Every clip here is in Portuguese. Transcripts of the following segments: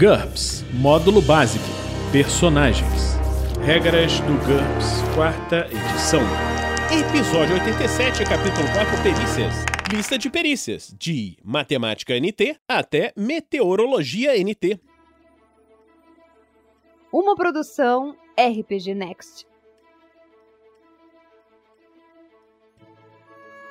GURPS Módulo Básico Personagens Regras do GURPS, quarta edição. Episódio 87, capítulo 4 Perícias. Lista de perícias, de Matemática NT até Meteorologia NT. Uma produção RPG Next.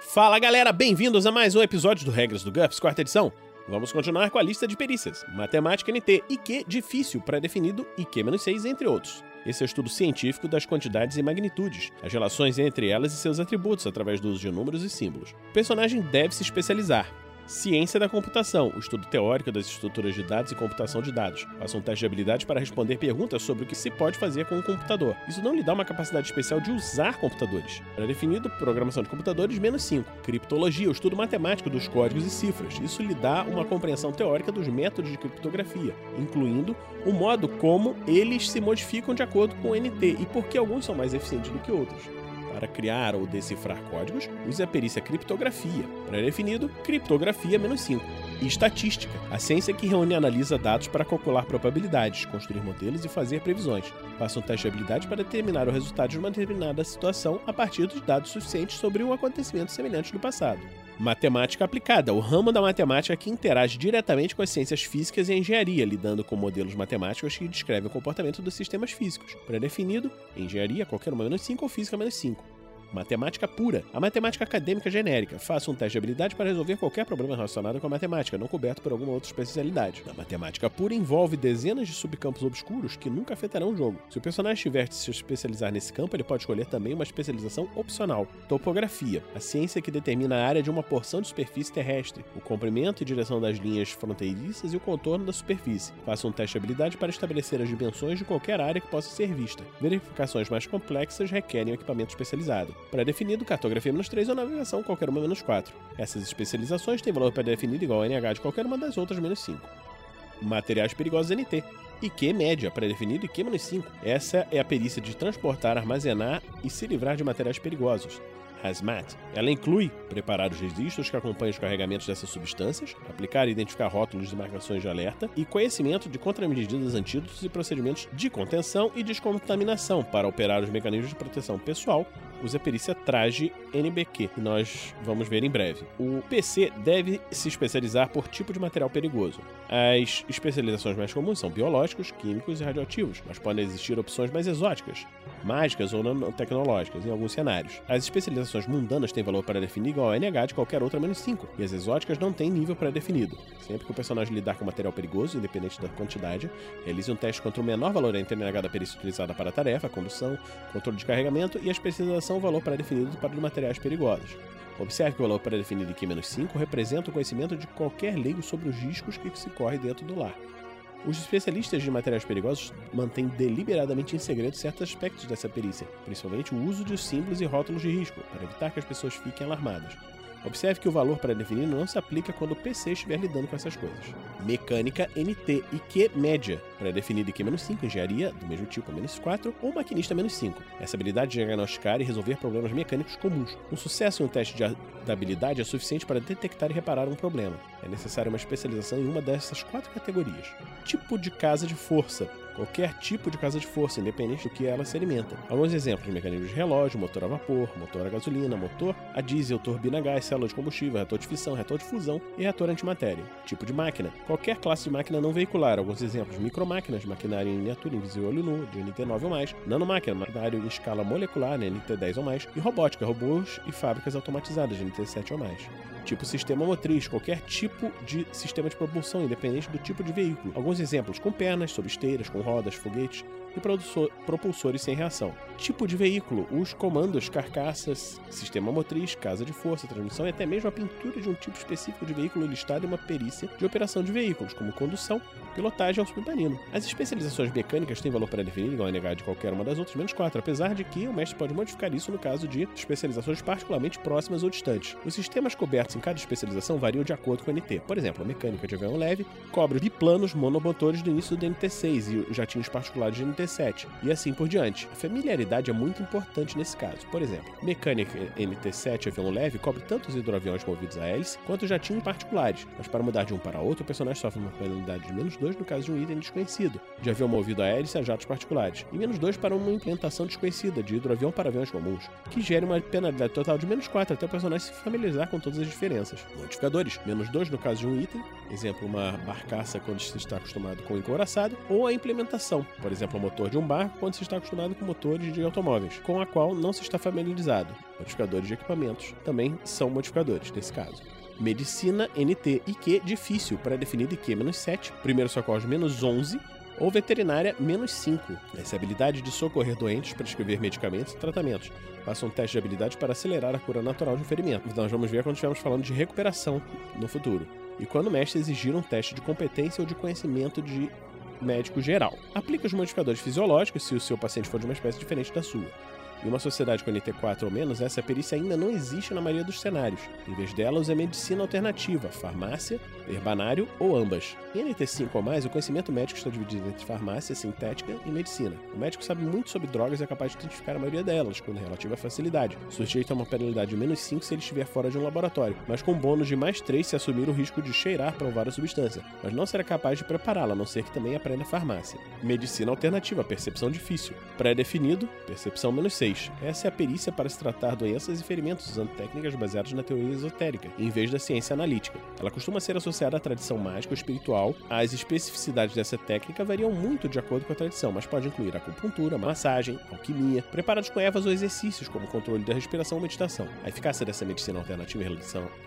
Fala galera, bem-vindos a mais um episódio do Regras do GURPS, quarta edição. Vamos continuar com a lista de perícias. Matemática NT, IQ difícil, pré-definido, IQ-6, entre outros. Esse é o estudo científico das quantidades e magnitudes, as relações entre elas e seus atributos através do uso de números e símbolos. O personagem deve se especializar. Ciência da computação, o estudo teórico das estruturas de dados e computação de dados. Faça um teste de habilidade para responder perguntas sobre o que se pode fazer com um computador. Isso não lhe dá uma capacidade especial de usar computadores. Era definido programação de computadores menos 5. Criptologia, o estudo matemático dos códigos e cifras. Isso lhe dá uma compreensão teórica dos métodos de criptografia, incluindo o modo como eles se modificam de acordo com o NT e por que alguns são mais eficientes do que outros para criar ou decifrar códigos, use a perícia criptografia, pré-definido criptografia menos 5. E estatística, a ciência que reúne e analisa dados para calcular probabilidades, construir modelos e fazer previsões. Faça um teste de habilidade para determinar o resultado de uma determinada situação a partir dos dados suficientes sobre um acontecimento semelhante no passado. Matemática aplicada, o ramo da matemática que interage diretamente com as ciências físicas e a engenharia, lidando com modelos matemáticos que descrevem o comportamento dos sistemas físicos. Pré-definido, engenharia, qualquer uma menos 5 ou física menos 5. Matemática pura. A matemática acadêmica genérica. Faça um teste de habilidade para resolver qualquer problema relacionado com a matemática, não coberto por alguma outra especialidade. A matemática pura envolve dezenas de subcampos obscuros que nunca afetarão o jogo. Se o personagem tiver de se especializar nesse campo, ele pode escolher também uma especialização opcional. Topografia. A ciência que determina a área de uma porção de superfície terrestre, o comprimento e direção das linhas fronteiriças e o contorno da superfície. Faça um teste de habilidade para estabelecer as dimensões de qualquer área que possa ser vista. Verificações mais complexas requerem um equipamento especializado pré-definido, cartografia menos 3 ou navegação qualquer uma menos 4. Essas especializações têm valor pré-definido igual a NH de qualquer uma das outras menos 5. Materiais perigosos NT. IQ média, pré-definido IQ menos 5. Essa é a perícia de transportar, armazenar e se livrar de materiais perigosos. Hazmat. Ela inclui preparar os registros que acompanham os carregamentos dessas substâncias, aplicar e identificar rótulos e marcações de alerta e conhecimento de contramedidas, antídotos e procedimentos de contenção e descontaminação para operar os mecanismos de proteção pessoal. Use a perícia Traje NBQ, que nós vamos ver em breve. O PC deve se especializar por tipo de material perigoso. As especializações mais comuns são biológicos, químicos e radioativos, mas podem existir opções mais exóticas, mágicas ou nanotecnológicas em alguns cenários. As especializações mundanas têm valor para definir igual a NH de qualquer outra menos 5, e as exóticas não têm nível pré-definido. Sempre que o personagem lidar com material perigoso, independente da quantidade, realize um teste contra o menor valor entre NH da perícia utilizada para a tarefa, condução, controle de carregamento e a especialização o valor pré-definido para os materiais perigosos. Observe que o valor pré-definido de Q-5 representa o conhecimento de qualquer leigo sobre os riscos que se corre dentro do lar. Os especialistas de materiais perigosos mantêm deliberadamente em segredo certos aspectos dessa perícia, principalmente o uso de símbolos e rótulos de risco, para evitar que as pessoas fiquem alarmadas. Observe que o valor pré-definido não se aplica quando o PC estiver lidando com essas coisas. Mecânica NT e Q média, pré-definido IQ menos 5, engenharia do mesmo tipo menos 4 ou maquinista menos 5. Essa habilidade de diagnosticar e resolver problemas mecânicos comuns. Um sucesso em um teste de habilidade é suficiente para detectar e reparar um problema. É necessária uma especialização em uma dessas quatro categorias. Tipo de casa de força, qualquer tipo de casa de força, independente do que ela se alimenta. Alguns exemplos: mecanismos de relógio, motor a vapor, motor a gasolina, motor a diesel, turbina a gás, célula de combustível, reator de fissão, reator de fusão e reator antimatéria. Tipo de máquina: qualquer classe de máquina não veicular. Alguns exemplos: micromáquinas, maquinário em miniatura, invisível olho nu, de NT9 ou mais, nanomáquina, maquinário em escala molecular, né, NT10 ou mais, e robótica, robôs e fábricas automatizadas, de NT7 ou mais. Tipo sistema motriz, qualquer tipo de sistema de propulsão, independente do tipo de veículo. Alguns exemplos: com pernas, sob esteiras, com rodas, foguetes e propulsores sem reação. Tipo de veículo: os comandos, carcaças, sistema motriz, casa de força, transmissão e até mesmo a pintura de um tipo específico de veículo listado em uma perícia de operação de veículos, como condução, pilotagem ou submarino. As especializações mecânicas têm valor pré-definido, igual a negar de qualquer uma das outras, menos 4, apesar de que o mestre pode modificar isso no caso de especializações particularmente próximas ou distantes. Os sistemas cobertos em cada especialização variam de acordo com o NT. Por exemplo, a mecânica de avião leve cobre biplanos monomotores do início do NT6 e jatinhos particulares de NT7, e assim por diante. A familiaridade é muito importante nesse caso. Por exemplo, mecânica NT7 avião leve cobre tanto os hidroaviões movidos a hélice quanto os jatinhos particulares, mas para mudar de um para outro, o personagem sofre uma penalidade de menos 2 no caso de um item desconhecido, de avião movido a hélice a jatos particulares, e menos 2 para uma implementação desconhecida, de hidroavião para aviões comuns, que gera uma penalidade total de menos 4 até o personagem se familiarizar com todas as diferenças. Modificadores: menos 2 no caso de um item, exemplo, uma barcaça quando se está acostumado com encouraçado, ou a implementação, por exemplo, o motor de um barco quando se está acostumado com motores de automóveis, com a qual não se está familiarizado. Modificadores de equipamentos também são modificadores, nesse caso. Medicina, NT, IQ difícil, pré-definido IQ menos 7, primeiro socorro menos 11, ou veterinária menos 5. Essa habilidade de socorrer doentes, prescrever medicamentos e tratamentos. Faça um teste de habilidade para acelerar a cura natural de um ferimento. Então, nós vamos ver quando estivermos falando de recuperação no futuro. E quando o mestre exigir um teste de competência ou de conhecimento de médico geral. Aplique os modificadores fisiológicos se o seu paciente for de uma espécie diferente da sua. Em uma sociedade com NT4 ou menos, essa perícia ainda não existe na maioria dos cenários. Em vez dela, usa medicina alternativa, farmácia, herbanário ou ambas. Em NT5 ou mais, o conhecimento médico está dividido entre farmácia, sintética e medicina. O médico sabe muito sobre drogas e é capaz de identificar a maioria delas, com relativa facilidade. Sujeito a uma penalidade de menos 5 se ele estiver fora de um laboratório, mas com bônus de mais 3 se assumir o risco de cheirar provar a substância, mas não será capaz de prepará-la, a não ser que também aprenda farmácia. Medicina alternativa, percepção difícil. Pré-definido, percepção menos 6. Essa é a perícia para se tratar doenças e ferimentos usando técnicas baseadas na teoria esotérica, em vez da ciência analítica. Ela costuma ser associada à tradição mágica ou espiritual. As especificidades dessa técnica variam muito de acordo com a tradição, mas pode incluir acupuntura, massagem, alquimia, preparados com ervas ou exercícios, como controle da respiração ou meditação. A eficácia dessa medicina alternativa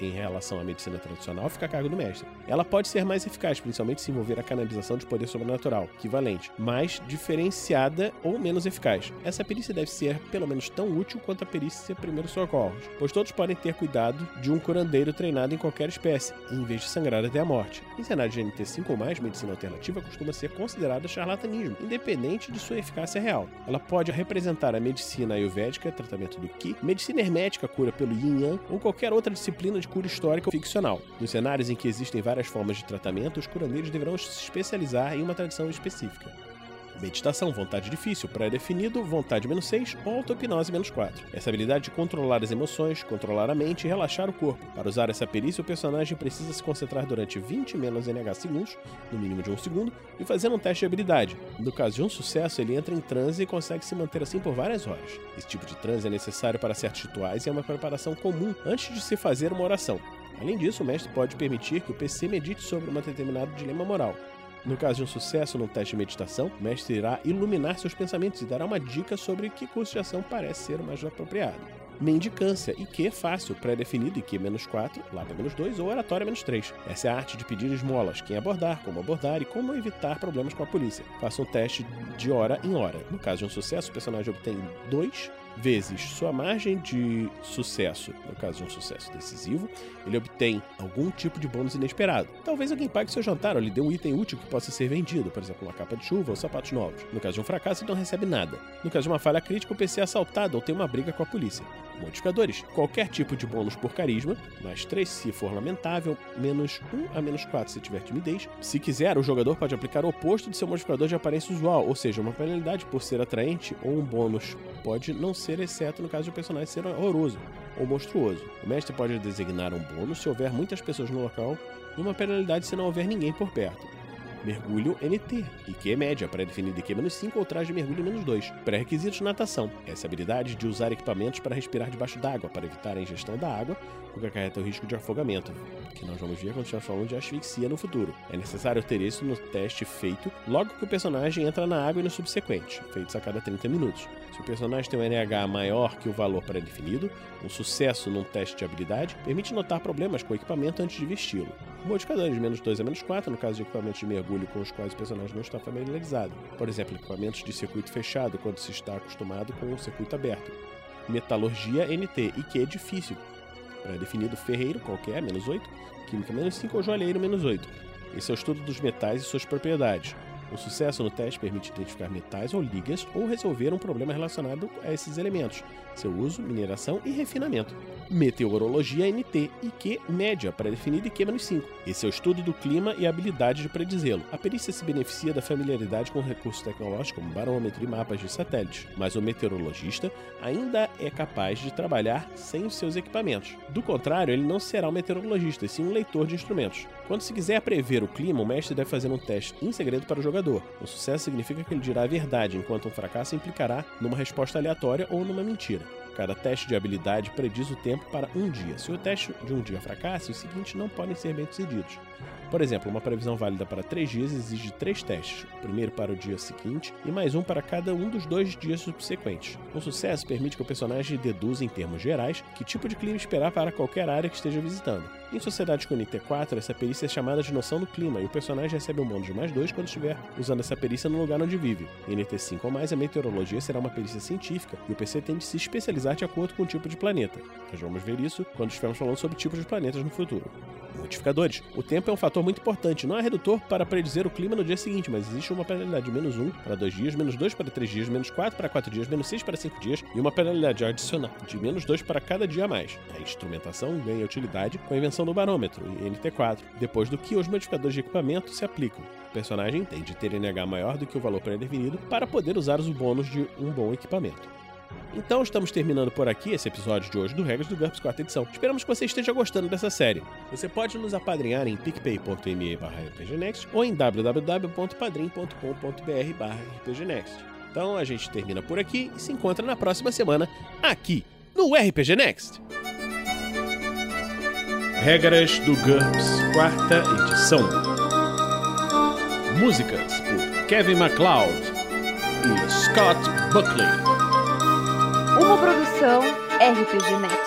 em relação, à medicina tradicional fica a cargo do mestre. Ela pode ser mais eficaz, principalmente se envolver a canalização de poder sobrenatural, equivalente, mas diferenciada ou menos eficaz. Essa perícia deve ser, pelo menos tão útil quanto a perícia primeiros socorros, pois todos podem ter cuidado de um curandeiro treinado em qualquer espécie, em vez de sangrar até a morte. Em cenário de NT5 ou mais, medicina alternativa costuma ser considerada charlatanismo, independente de sua eficácia real. Ela pode representar a medicina ayurvédica, tratamento do Ki, medicina hermética, cura pelo Yin Yang, ou qualquer outra disciplina de cura histórica ou ficcional. Nos cenários em que existem várias formas de tratamento, os curandeiros deverão se especializar em uma tradição específica. Meditação, vontade difícil, pré-definido, vontade menos 6 ou auto-hipnose menos 4. Essa habilidade de controlar as emoções, controlar a mente e relaxar o corpo. Para usar essa perícia, o personagem precisa se concentrar durante 20 menos NH segundos, no mínimo de um segundo, e fazer um teste de habilidade. No caso de um sucesso, ele entra em transe e consegue se manter assim por várias horas. Esse tipo de transe é necessário para certos rituais e é uma preparação comum antes de se fazer uma oração. Além disso, o mestre pode permitir que o PC medite sobre um determinado dilema moral. No caso de um sucesso no teste de meditação, o mestre irá iluminar seus pensamentos e dará uma dica sobre que curso de ação parece ser o mais apropriado. Mendicância, IQ fácil, pré-definido, IQ menos 4, lábia menos 2 ou oratória menos 3. Essa é a arte de pedir esmolas, quem abordar, como abordar e como evitar problemas com a polícia. Faça um teste de hora em hora. No caso de um sucesso, o personagem obtém 2 vezes sua margem de sucesso, no caso de um sucesso decisivo, ele obtém algum tipo de bônus inesperado. Talvez alguém pague seu jantar ou lhe dê um item útil que possa ser vendido, por exemplo, uma capa de chuva ou sapatos novos. No caso de um fracasso, ele não recebe nada. No caso de uma falha crítica, o PC é assaltado ou tem uma briga com a polícia. Modificadores: qualquer tipo de bônus por carisma, mais 3 se for lamentável, menos 1 a menos 4 se tiver timidez. Se quiser, o jogador pode aplicar o oposto de seu modificador de aparência usual, ou seja, uma penalidade por ser atraente ou um bônus pode não ser, exceto no caso de o personagem ser horroroso ou monstruoso. O mestre pode designar um bônus se houver muitas pessoas no local e uma penalidade se não houver ninguém por perto. Mergulho NT, IQ média, pré-definido IQ menos 5 ou traje de mergulho menos 2. Pré-requisitos natação. Essa habilidade de usar equipamentos para respirar debaixo d'água, para evitar a ingestão da água, o que acarreta o risco de afogamento, que nós vamos ver quando estivermos falando de asfixia no futuro. É necessário ter isso no teste feito logo que o personagem entra na água e no subsequente, feitos a cada 30 minutos. Se o personagem tem um NH maior que o valor pré-definido, um sucesso num teste de habilidade permite notar problemas com o equipamento antes de vesti-lo. Modificadores de menos 2 a menos 4, no caso de equipamentos de mergulho com os quais o personagem não está familiarizado. Por exemplo, equipamentos de circuito fechado, quando se está acostumado com o circuito aberto. Metalurgia NT, e que é difícil. Pré-definido ferreiro, qualquer, menos 8. Química, menos 5 ou joalheiro, menos 8. Esse é o estudo dos metais e suas propriedades. O sucesso no teste permite identificar metais ou ligas ou resolver um problema relacionado a esses elementos, seu uso, mineração e refinamento. Meteorologia NT, IQ média, pré-definida IQ-5. Esse é o estudo do clima e a habilidade de predizê-lo. A perícia se beneficia da familiaridade com recursos tecnológicos como barômetro e mapas de satélites, mas o meteorologista ainda é capaz de trabalhar sem os seus equipamentos. Do contrário, ele não será um meteorologista, e sim um leitor de instrumentos. Quando se quiser prever o clima, o mestre deve fazer um teste em segredo para o jogador. O sucesso significa que ele dirá a verdade, enquanto um fracasso implicará numa resposta aleatória ou numa mentira. Cada teste de habilidade prediz o tempo para um dia. Se o teste de um dia fracassa, os seguintes não podem ser bem sucedidos. Por exemplo, uma previsão válida para três dias exige três testes, o primeiro para o dia seguinte e mais um para cada um dos dois dias subsequentes. Um sucesso permite que o personagem deduza, em termos gerais, que tipo de clima esperar para qualquer área que esteja visitando. Em sociedades com NT4, essa perícia é chamada de noção do clima e o personagem recebe um bônus de mais dois quando estiver usando essa perícia no lugar onde vive. Em NT5 ou mais, a meteorologia será uma perícia científica e o PC tem de se especializar de acordo com o tipo de planeta. Nós vamos ver isso quando estivermos falando sobre tipos de planetas no futuro. Modificadores. O tempo é um fator muito importante. Não é redutor para predizer o clima no dia seguinte, mas existe uma penalidade de menos 1 para 2 dias, menos 2 para 3 dias, menos 4 para 4 dias, menos 6 para 5 dias e uma penalidade adicional de menos 2 para cada dia a mais. A instrumentação ganha utilidade com a invenção do barômetro, NT4, depois do que os modificadores de equipamento se aplicam. O personagem tem de ter NH maior do que o valor pré-definido para poder usar os bônus de um bom equipamento. Então estamos terminando por aqui esse episódio de hoje do Regras do GURPS 4 edição. Esperamos que você esteja gostando dessa série. Você pode nos apadrinhar em picpay.me rpgnext ou em www.padrim.com.br rpgnext. Então a gente termina por aqui e se encontra na próxima semana aqui no RPG Next. Regras do GURPS, quarta edição. Músicas por Kevin MacLeod e Scott Buckley. Uma produção RPG Next.